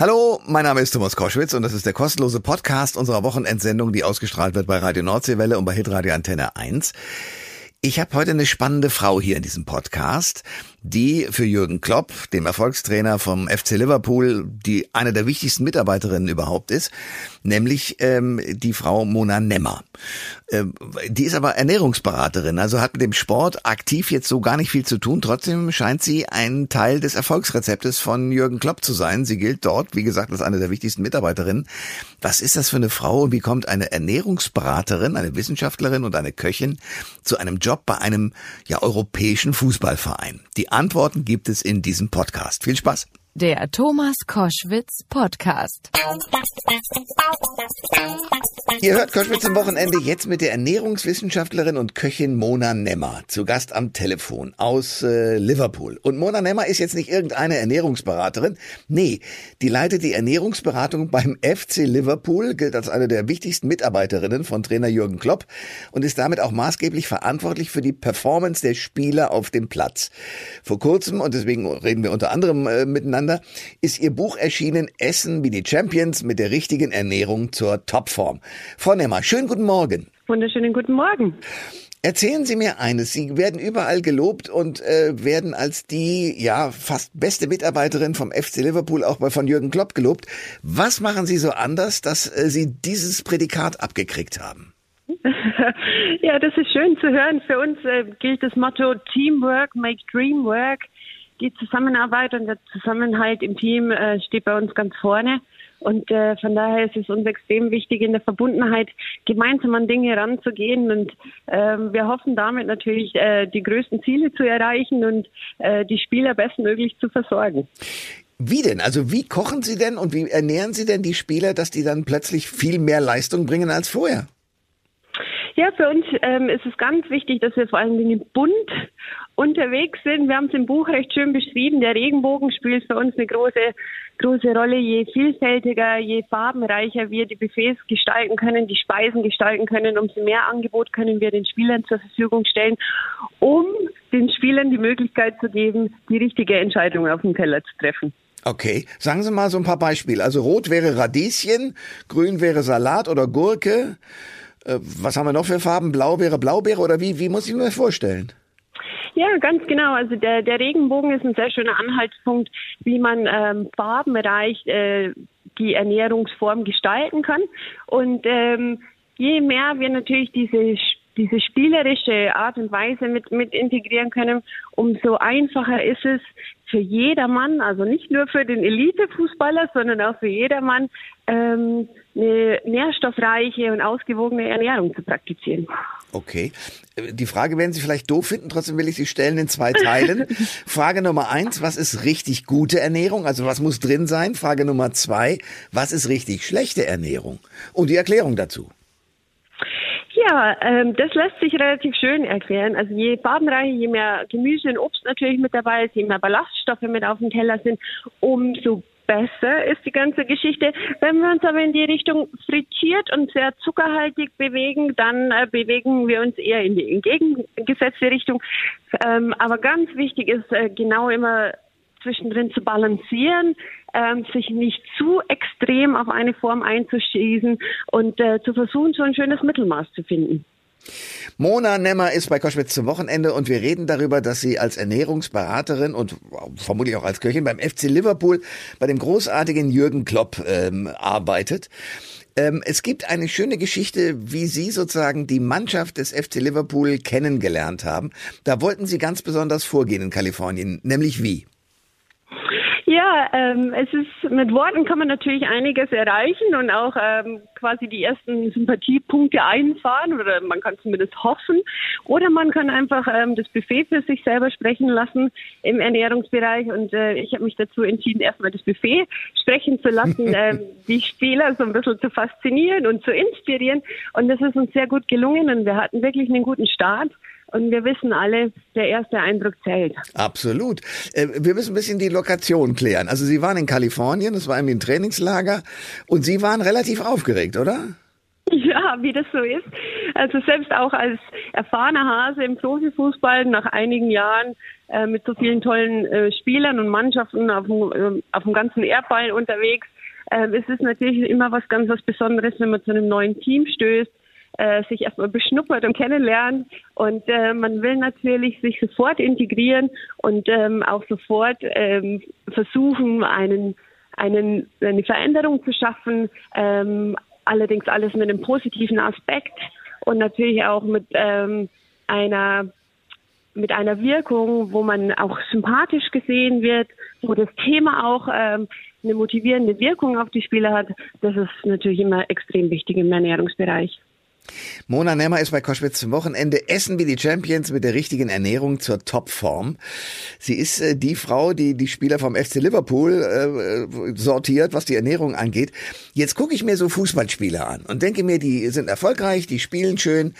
Hallo, mein Name ist Thomas Koschwitz und das ist der kostenlose Podcast unserer Wochenendsendung, die ausgestrahlt wird bei Radio Nordseewelle und bei Hitradio Antenne 1. Ich habe heute eine spannende Frau hier in diesem Podcast, die für Jürgen Klopp, dem Erfolgstrainer vom FC Liverpool, die eine der wichtigsten Mitarbeiterinnen überhaupt ist, nämlich ähm, die Frau Mona Nemmer. Ähm, die ist aber Ernährungsberaterin, also hat mit dem Sport aktiv jetzt so gar nicht viel zu tun. Trotzdem scheint sie ein Teil des Erfolgsrezeptes von Jürgen Klopp zu sein. Sie gilt dort, wie gesagt, als eine der wichtigsten Mitarbeiterinnen. Was ist das für eine Frau und wie kommt eine Ernährungsberaterin, eine Wissenschaftlerin und eine Köchin zu einem Job bei einem ja europäischen Fußballverein? Die Antworten gibt es in diesem Podcast. Viel Spaß! Der Thomas Koschwitz Podcast. Ihr hört Koschwitz im Wochenende jetzt mit der Ernährungswissenschaftlerin und Köchin Mona Nemmer zu Gast am Telefon aus äh, Liverpool. Und Mona Nemmer ist jetzt nicht irgendeine Ernährungsberaterin. Nee, die leitet die Ernährungsberatung beim FC Liverpool, gilt als eine der wichtigsten Mitarbeiterinnen von Trainer Jürgen Klopp und ist damit auch maßgeblich verantwortlich für die Performance der Spieler auf dem Platz. Vor kurzem, und deswegen reden wir unter anderem äh, miteinander, ist ihr Buch erschienen Essen wie die Champions mit der richtigen Ernährung zur Topform. Frau Nemmer, schönen guten Morgen. Wunderschönen guten Morgen. Erzählen Sie mir eines. Sie werden überall gelobt und äh, werden als die ja fast beste Mitarbeiterin vom FC Liverpool auch bei von Jürgen Klopp gelobt. Was machen Sie so anders, dass äh, Sie dieses Prädikat abgekriegt haben? ja, das ist schön zu hören. Für uns äh, gilt das Motto Teamwork make dream work. Die Zusammenarbeit und der Zusammenhalt im Team äh, steht bei uns ganz vorne. Und äh, von daher ist es uns extrem wichtig, in der Verbundenheit gemeinsam an Dinge ranzugehen. Und ähm, wir hoffen damit natürlich, äh, die größten Ziele zu erreichen und äh, die Spieler bestmöglich zu versorgen. Wie denn? Also wie kochen Sie denn und wie ernähren Sie denn die Spieler, dass die dann plötzlich viel mehr Leistung bringen als vorher? Ja, für uns ähm, ist es ganz wichtig, dass wir vor allen Dingen bunt unterwegs sind. Wir haben es im Buch recht schön beschrieben. Der Regenbogen spielt für uns eine große, große Rolle. Je vielfältiger, je farbenreicher wir die Buffets gestalten können, die Speisen gestalten können, umso mehr Angebot können wir den Spielern zur Verfügung stellen, um den Spielern die Möglichkeit zu geben, die richtige Entscheidung auf dem Teller zu treffen. Okay, sagen Sie mal so ein paar Beispiele. Also rot wäre Radieschen, grün wäre Salat oder Gurke. Äh, was haben wir noch für Farben? Blau wäre Blaubeere oder wie, wie muss ich mir vorstellen? Ja, ganz genau. Also der, der Regenbogen ist ein sehr schöner Anhaltspunkt, wie man ähm, farbenreich äh, die Ernährungsform gestalten kann. Und ähm, je mehr wir natürlich diese diese spielerische Art und Weise mit, mit integrieren können, umso einfacher ist es für jedermann, also nicht nur für den Elitefußballer, sondern auch für jedermann, ähm, eine nährstoffreiche und ausgewogene Ernährung zu praktizieren. Okay. Die Frage werden Sie vielleicht doof finden, trotzdem will ich sie stellen in zwei Teilen. Frage Nummer eins, was ist richtig gute Ernährung? Also was muss drin sein? Frage Nummer zwei, was ist richtig schlechte Ernährung? Und die Erklärung dazu. Ja, ähm, das lässt sich relativ schön erklären. Also je farbenreicher, je mehr Gemüse und Obst natürlich mit dabei ist, je mehr Ballaststoffe mit auf dem Teller sind, umso besser ist die ganze Geschichte. Wenn wir uns aber in die Richtung frittiert und sehr zuckerhaltig bewegen, dann äh, bewegen wir uns eher in die entgegengesetzte Richtung. Ähm, aber ganz wichtig ist äh, genau immer zwischendrin zu balancieren, ähm, sich nicht zu extrem auf eine Form einzuschießen und äh, zu versuchen, so ein schönes Mittelmaß zu finden. Mona Nemmer ist bei Koschwitz zum Wochenende und wir reden darüber, dass sie als Ernährungsberaterin und vermutlich auch als Köchin beim FC Liverpool bei dem großartigen Jürgen Klopp ähm, arbeitet. Ähm, es gibt eine schöne Geschichte, wie Sie sozusagen die Mannschaft des FC Liverpool kennengelernt haben. Da wollten Sie ganz besonders vorgehen in Kalifornien, nämlich wie? Ja, ähm, es ist mit Worten kann man natürlich einiges erreichen und auch ähm, quasi die ersten Sympathiepunkte einfahren oder man kann zumindest hoffen. Oder man kann einfach ähm, das Buffet für sich selber sprechen lassen im Ernährungsbereich. Und äh, ich habe mich dazu entschieden, erstmal das Buffet sprechen zu lassen, äh, die Spieler so ein bisschen zu faszinieren und zu inspirieren. Und das ist uns sehr gut gelungen und wir hatten wirklich einen guten Start. Und wir wissen alle, der erste Eindruck zählt. Absolut. Äh, wir müssen ein bisschen die Lokation klären. Also Sie waren in Kalifornien, das war irgendwie ein Trainingslager und Sie waren relativ aufgeregt, oder? Ja, wie das so ist. Also selbst auch als erfahrener Hase im Profifußball nach einigen Jahren äh, mit so vielen tollen äh, Spielern und Mannschaften auf dem, äh, auf dem ganzen Erdball unterwegs, äh, ist es natürlich immer was ganz was Besonderes, wenn man zu einem neuen Team stößt äh, sich erstmal beschnuppert und kennenlernt. Und äh, man will natürlich sich sofort integrieren und ähm, auch sofort ähm, versuchen, einen, einen, eine Veränderung zu schaffen. Ähm, allerdings alles mit einem positiven Aspekt und natürlich auch mit ähm, einer mit einer Wirkung, wo man auch sympathisch gesehen wird, wo das Thema auch ähm, eine motivierende Wirkung auf die Spieler hat. Das ist natürlich immer extrem wichtig im Ernährungsbereich. Mona Nemmer ist bei Koschwitz zum Wochenende. Essen wie die Champions mit der richtigen Ernährung zur Topform. Sie ist äh, die Frau, die die Spieler vom FC Liverpool äh, sortiert, was die Ernährung angeht. Jetzt gucke ich mir so Fußballspieler an und denke mir, die sind erfolgreich, die spielen schön.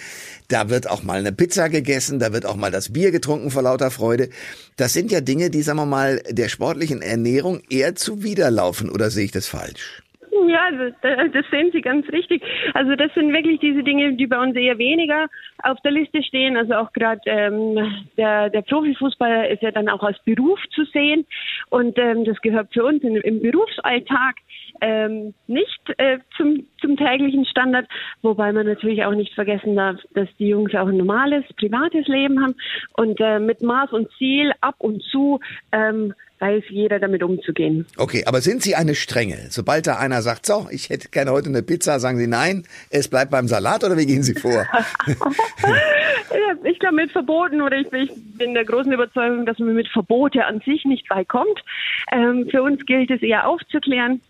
Da wird auch mal eine Pizza gegessen, da wird auch mal das Bier getrunken vor lauter Freude. Das sind ja Dinge, die, sagen wir mal, der sportlichen Ernährung eher zuwiderlaufen. Oder sehe ich das falsch? Ja, das, das sehen Sie ganz richtig. Also das sind wirklich diese Dinge, die bei uns eher weniger auf der Liste stehen. Also auch gerade ähm, der, der Profifußballer ist ja dann auch als Beruf zu sehen und ähm, das gehört für uns in, im Berufsalltag ähm, nicht äh, zum, zum täglichen Standard, wobei man natürlich auch nicht vergessen darf, dass die Jungs auch ein normales, privates Leben haben und äh, mit Maß und Ziel ab und zu ähm, weiß jeder damit umzugehen. Okay, aber sind Sie eine Strenge? Sobald da einer sagt, so, ich hätte gerne heute eine Pizza, sagen Sie nein, es bleibt beim Salat oder wie gehen Sie vor? ich glaube mit Verboten oder ich, ich, bin der großen Überzeugung, dass man mit Verbote an sich nicht weit kommt. Ähm, für uns gilt es eher aufzuklären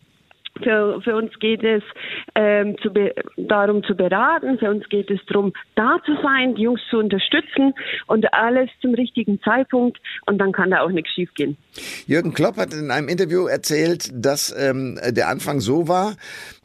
für, für uns geht es ähm, zu darum zu beraten, für uns geht es darum, da zu sein, die Jungs zu unterstützen und alles zum richtigen Zeitpunkt und dann kann da auch nichts schiefgehen. Jürgen Klopp hat in einem Interview erzählt, dass ähm, der Anfang so war,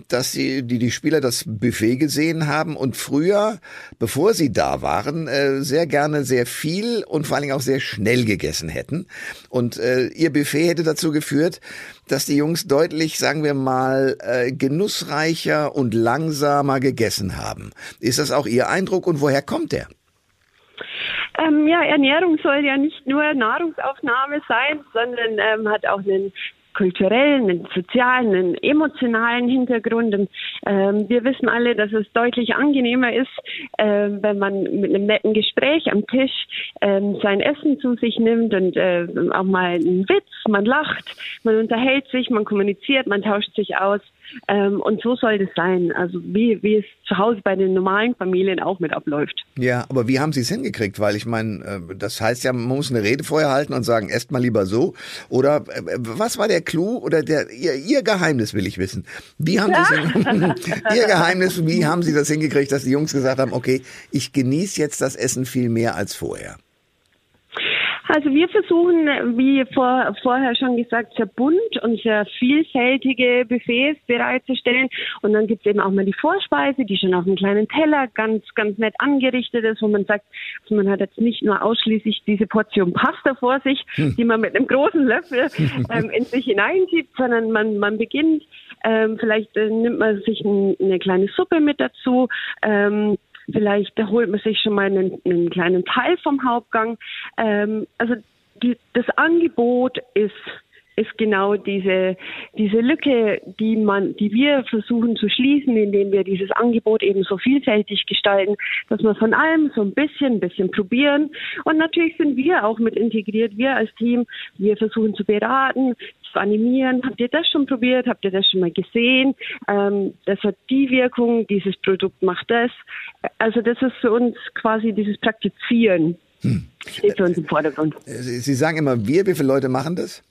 dass die, die, die Spieler das Buffet gesehen haben und früher, bevor sie da waren, äh, sehr gerne sehr viel und vor allen Dingen auch sehr schnell gegessen hätten. Und äh, ihr Buffet hätte dazu geführt, dass die Jungs deutlich, sagen wir mal, äh, genussreicher und langsamer gegessen haben. Ist das auch Ihr Eindruck und woher kommt der? Ähm, ja, Ernährung soll ja nicht nur Nahrungsaufnahme sein, sondern ähm, hat auch einen kulturellen, einen sozialen, einen emotionalen Hintergrund. Und, ähm, wir wissen alle, dass es deutlich angenehmer ist, äh, wenn man mit einem netten Gespräch am Tisch ähm, sein Essen zu sich nimmt und äh, auch mal einen Witz, man lacht, man unterhält sich, man kommuniziert, man tauscht sich aus. Ähm, und so soll das sein. Also wie, wie es zu Hause bei den normalen Familien auch mit abläuft. Ja, aber wie haben Sie es hingekriegt? Weil ich meine, äh, das heißt ja, man muss eine Rede vorher halten und sagen, esst mal lieber so. Oder äh, was war der Clou oder der Ihr, Ihr Geheimnis will ich wissen. Wie haben ja. Sie Ihr Geheimnis, wie haben Sie das hingekriegt, dass die Jungs gesagt haben, okay, ich genieße jetzt das Essen viel mehr als vorher? Also wir versuchen, wie vor, vorher schon gesagt, sehr bunt und sehr vielfältige Buffets bereitzustellen. Und dann gibt es eben auch mal die Vorspeise, die schon auf einem kleinen Teller ganz, ganz nett angerichtet ist, wo man sagt, also man hat jetzt nicht nur ausschließlich diese Portion Pasta vor sich, hm. die man mit einem großen Löffel ähm, in sich hineinschiebt, sondern man, man beginnt, ähm, vielleicht äh, nimmt man sich ein, eine kleine Suppe mit dazu, ähm, Vielleicht holt man sich schon mal einen, einen kleinen Teil vom Hauptgang. Ähm, also die, das Angebot ist ist genau diese, diese Lücke, die man, die wir versuchen zu schließen, indem wir dieses Angebot eben so vielfältig gestalten, dass wir von allem so ein bisschen, ein bisschen probieren. Und natürlich sind wir auch mit integriert, wir als Team. Wir versuchen zu beraten, zu animieren. Habt ihr das schon probiert? Habt ihr das schon mal gesehen? Ähm, das hat die Wirkung, dieses Produkt macht das. Also das ist für uns quasi dieses Praktizieren. Hm. Steht für uns im Vordergrund. Sie sagen immer wir, wie viele Leute machen das?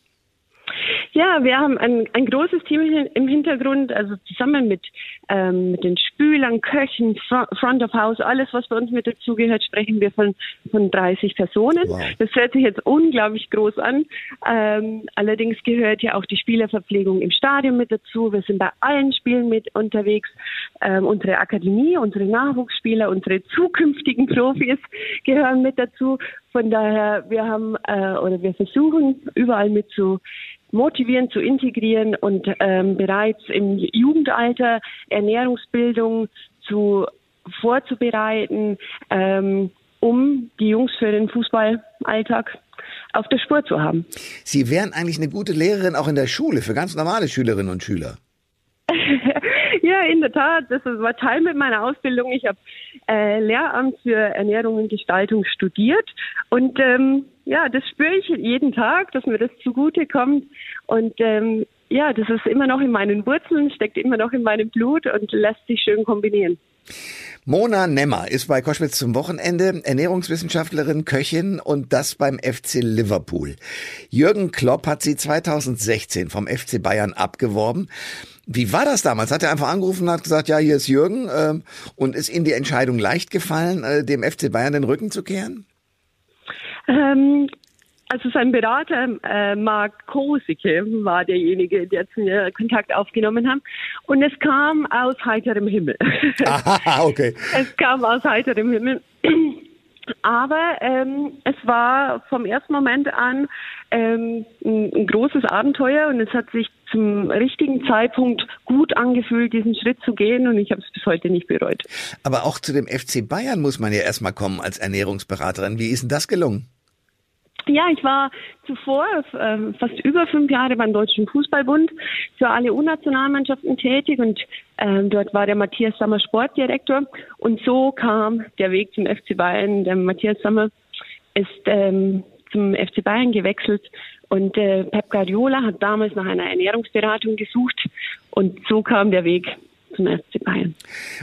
Ja, wir haben ein, ein großes Team im Hintergrund, also zusammen mit, ähm, mit den Spülern, Köchen, Front of House, alles, was bei uns mit dazugehört, sprechen wir von, von 30 Personen. Wow. Das hört sich jetzt unglaublich groß an. Ähm, allerdings gehört ja auch die Spielerverpflegung im Stadion mit dazu. Wir sind bei allen Spielen mit unterwegs. Ähm, unsere Akademie, unsere Nachwuchsspieler, unsere zukünftigen Profis gehören mit dazu. Von daher, wir haben äh, oder wir versuchen überall mit zu motivieren, zu integrieren und ähm, bereits im Jugendalter Ernährungsbildung zu vorzubereiten, ähm, um die Jungs für den Fußballalltag auf der Spur zu haben. Sie wären eigentlich eine gute Lehrerin auch in der Schule für ganz normale Schülerinnen und Schüler. ja, in der Tat. Das war Teil mit meiner Ausbildung. Ich habe äh, Lehramt für Ernährung und Gestaltung studiert und ähm, ja, das spüre ich jeden Tag, dass mir das zugute kommt und ähm, ja, das ist immer noch in meinen Wurzeln, steckt immer noch in meinem Blut und lässt sich schön kombinieren. Mona Nemmer ist bei Koschwitz zum Wochenende Ernährungswissenschaftlerin, Köchin und das beim FC Liverpool. Jürgen Klopp hat sie 2016 vom FC Bayern abgeworben. Wie war das damals? Hat er einfach angerufen und hat gesagt, ja, hier ist Jürgen ähm, und ist Ihnen die Entscheidung leicht gefallen, äh, dem FC Bayern den Rücken zu kehren? Ähm, also sein Berater äh, Marc Kosicke war derjenige, der zu mir Kontakt aufgenommen hat. Und es kam aus heiterem Himmel. Aha, okay. Es kam aus heiterem Himmel. Aber ähm, es war vom ersten Moment an ähm, ein großes Abenteuer und es hat sich zum richtigen Zeitpunkt gut angefühlt, diesen Schritt zu gehen und ich habe es bis heute nicht bereut. Aber auch zu dem FC Bayern muss man ja erstmal kommen als Ernährungsberaterin. Wie ist denn das gelungen? Ja, ich war zuvor äh, fast über fünf Jahre beim Deutschen Fußballbund für alle U-Nationalmannschaften tätig und äh, dort war der Matthias Sammer Sportdirektor. Und so kam der Weg zum FC Bayern. Der Matthias Sammer ist ähm, zum FC Bayern gewechselt und äh, Pep Guardiola hat damals nach einer Ernährungsberatung gesucht. Und so kam der Weg zum FC Bayern.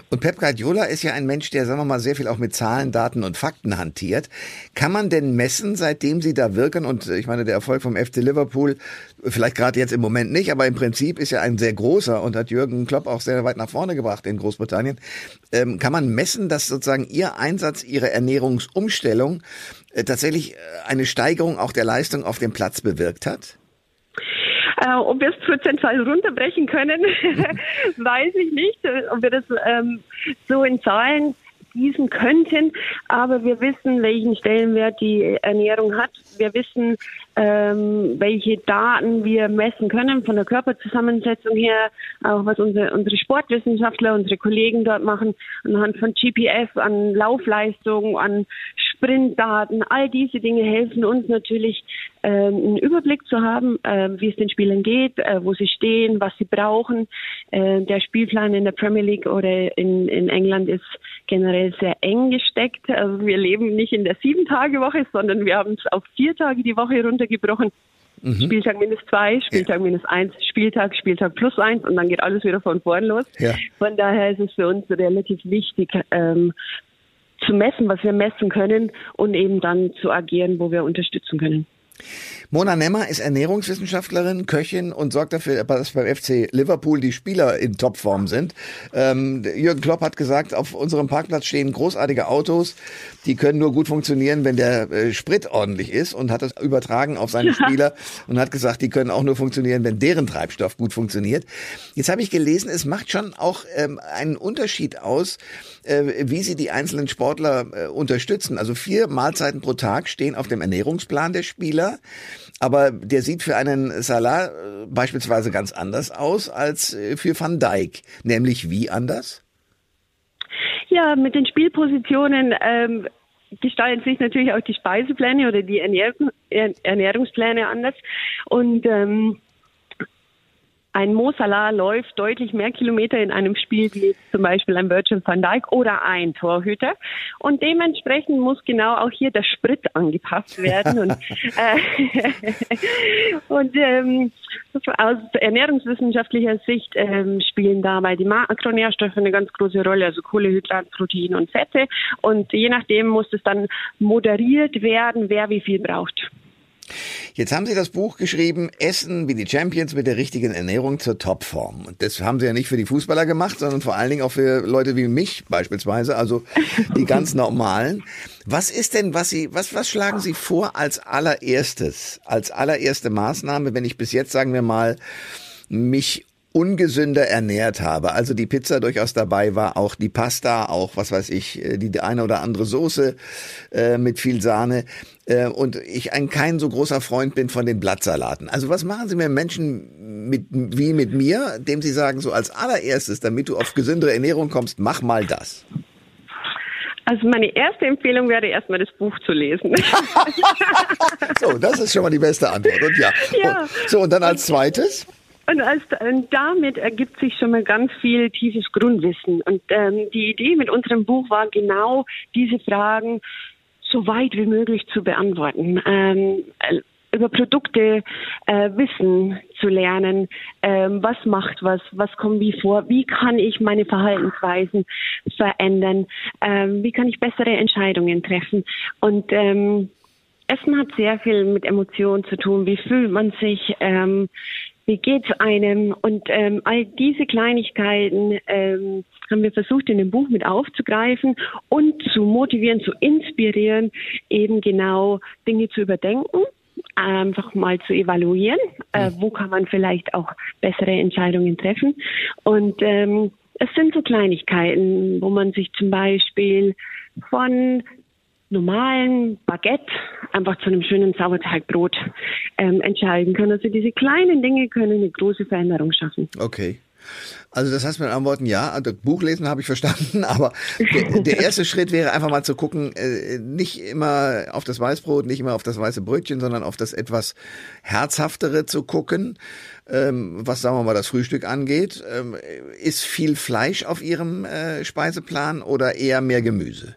Und Pep Guardiola ist ja ein Mensch, der, sagen wir mal, sehr viel auch mit Zahlen, Daten und Fakten hantiert. Kann man denn messen, seitdem Sie da wirken? Und ich meine, der Erfolg vom FC Liverpool, vielleicht gerade jetzt im Moment nicht, aber im Prinzip ist ja ein sehr großer und hat Jürgen Klopp auch sehr weit nach vorne gebracht in Großbritannien. Ähm, kann man messen, dass sozusagen Ihr Einsatz, Ihre Ernährungsumstellung äh, tatsächlich äh, eine Steigerung auch der Leistung auf dem Platz bewirkt hat? Äh, ob wir es prozentual runterbrechen können, weiß ich nicht. Ob wir das ähm, so in Zahlen gießen könnten. Aber wir wissen, welchen Stellenwert die Ernährung hat. Wir wissen, ähm, welche Daten wir messen können von der Körperzusammensetzung her, auch was unsere, unsere Sportwissenschaftler, unsere Kollegen dort machen, anhand von GPS, an Laufleistung, an Sprintdaten. All diese Dinge helfen uns natürlich, ähm, einen Überblick zu haben, äh, wie es den Spielern geht, äh, wo sie stehen, was sie brauchen. Äh, der Spielplan in der Premier League oder in, in England ist generell sehr eng gesteckt. Also wir leben nicht in der Sieben-Tage-Woche, sondern wir haben es auf vier Tage die Woche runtergebrochen. Mhm. Spieltag minus zwei, Spieltag ja. minus eins, Spieltag, Spieltag plus eins und dann geht alles wieder von vorn los. Ja. Von daher ist es für uns relativ wichtig, ähm, zu messen, was wir messen können und eben dann zu agieren, wo wir unterstützen können. Mona Nemmer ist Ernährungswissenschaftlerin, Köchin und sorgt dafür, dass beim FC Liverpool die Spieler in Topform sind. Ähm, Jürgen Klopp hat gesagt, auf unserem Parkplatz stehen großartige Autos, die können nur gut funktionieren, wenn der äh, Sprit ordentlich ist und hat das übertragen auf seine. Spieler und hat gesagt, die können auch nur funktionieren, wenn deren Treibstoff gut funktioniert. Jetzt habe ich gelesen, es macht schon auch ähm, einen Unterschied aus, äh, wie sie die einzelnen Sportler äh, unterstützen. Also vier Mahlzeiten pro Tag stehen auf dem Ernährungsplan der Spieler. Aber der sieht für einen Salah äh, beispielsweise ganz anders aus als äh, für Van Dijk. Nämlich wie anders? Ja, mit den Spielpositionen ähm, gestalten sich natürlich auch die Speisepläne oder die Ernährung, Ernährungspläne anders. Und ähm, ein Mo Salah läuft deutlich mehr Kilometer in einem Spiel wie zum Beispiel ein Virgil van Dijk oder ein Torhüter. Und dementsprechend muss genau auch hier der Sprit angepasst werden. und äh, und ähm, aus ernährungswissenschaftlicher Sicht ähm, spielen dabei die Makronährstoffe eine ganz große Rolle, also Kohlehydrat, Protein und Fette. Und je nachdem muss es dann moderiert werden, wer wie viel braucht. Jetzt haben Sie das Buch geschrieben, Essen wie die Champions mit der richtigen Ernährung zur Topform. Und das haben Sie ja nicht für die Fußballer gemacht, sondern vor allen Dingen auch für Leute wie mich beispielsweise, also die ganz normalen. Was ist denn, was Sie, was, was schlagen Sie vor als allererstes, als allererste Maßnahme, wenn ich bis jetzt, sagen wir mal, mich ungesünder ernährt habe. Also die Pizza durchaus dabei war, auch die Pasta, auch was weiß ich, äh, die eine oder andere Soße äh, mit viel Sahne. Äh, und ich ein kein so großer Freund bin von den Blattsalaten. Also was machen Sie mit Menschen mit, wie mit mir, dem Sie sagen, so als allererstes, damit du auf gesündere Ernährung kommst, mach mal das. Also meine erste Empfehlung wäre erstmal das Buch zu lesen. so, das ist schon mal die beste Antwort. Und ja. ja. So, und dann als zweites? Und, als, und damit ergibt sich schon mal ganz viel tiefes Grundwissen. Und ähm, die Idee mit unserem Buch war genau diese Fragen so weit wie möglich zu beantworten. Ähm, über Produkte äh, Wissen zu lernen, ähm, was macht was, was kommt wie vor, wie kann ich meine Verhaltensweisen verändern, ähm, wie kann ich bessere Entscheidungen treffen. Und ähm, Essen hat sehr viel mit Emotionen zu tun. Wie fühlt man sich? Ähm, wie geht's einem? Und ähm, all diese Kleinigkeiten ähm, haben wir versucht in dem Buch mit aufzugreifen und zu motivieren, zu inspirieren, eben genau Dinge zu überdenken einfach mal zu evaluieren, äh, mhm. wo kann man vielleicht auch bessere Entscheidungen treffen. Und ähm, es sind so Kleinigkeiten, wo man sich zum Beispiel von normalen Baguette einfach zu einem schönen Sauerteigbrot ähm, entscheiden kann. Also diese kleinen Dinge können eine große Veränderung schaffen. Okay. Also das heißt mit anderen Worten, ja, also Buchlesen habe ich verstanden, aber der, der, erste Schritt wäre einfach mal zu gucken, äh, nicht immer auf das Weißbrot, nicht immer auf das weiße Brötchen, sondern auf das etwas herzhaftere zu gucken, ähm, was sagen wir mal das Frühstück angeht. Ähm, ist viel Fleisch auf Ihrem äh, Speiseplan oder eher mehr Gemüse?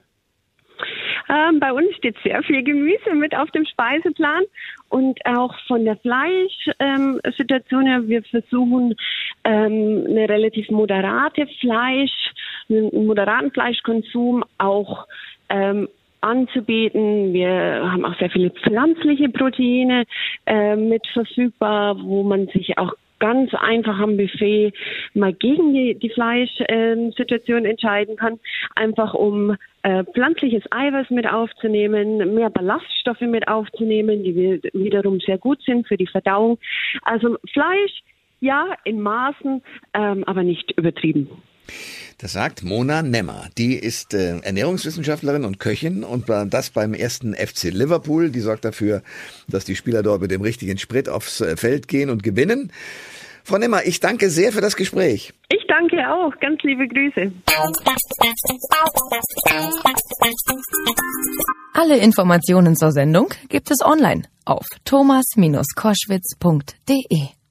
Ähm, bei uns steht sehr viel Gemüse mit auf dem Speiseplan und auch von der Fleischsituation ähm, her. Wir versuchen ähm, eine relativ moderate Fleisch, einen moderaten Fleischkonsum auch ähm, anzubieten. Wir haben auch sehr viele pflanzliche Proteine äh, mit verfügbar, wo man sich auch ganz einfach am Buffet mal gegen die, die Fleischsituation äh, entscheiden kann, einfach um äh, pflanzliches Eiweiß mit aufzunehmen, mehr Ballaststoffe mit aufzunehmen, die wiederum sehr gut sind für die Verdauung. Also Fleisch, ja, in Maßen, ähm, aber nicht übertrieben. Das sagt Mona Nemmer. Die ist äh, Ernährungswissenschaftlerin und Köchin und das beim ersten FC Liverpool. Die sorgt dafür, dass die Spieler dort mit dem richtigen Sprit aufs äh, Feld gehen und gewinnen. Frau Nemmer, ich danke sehr für das Gespräch. Ich danke auch. Ganz liebe Grüße. Alle Informationen zur Sendung gibt es online auf thomas-koschwitz.de.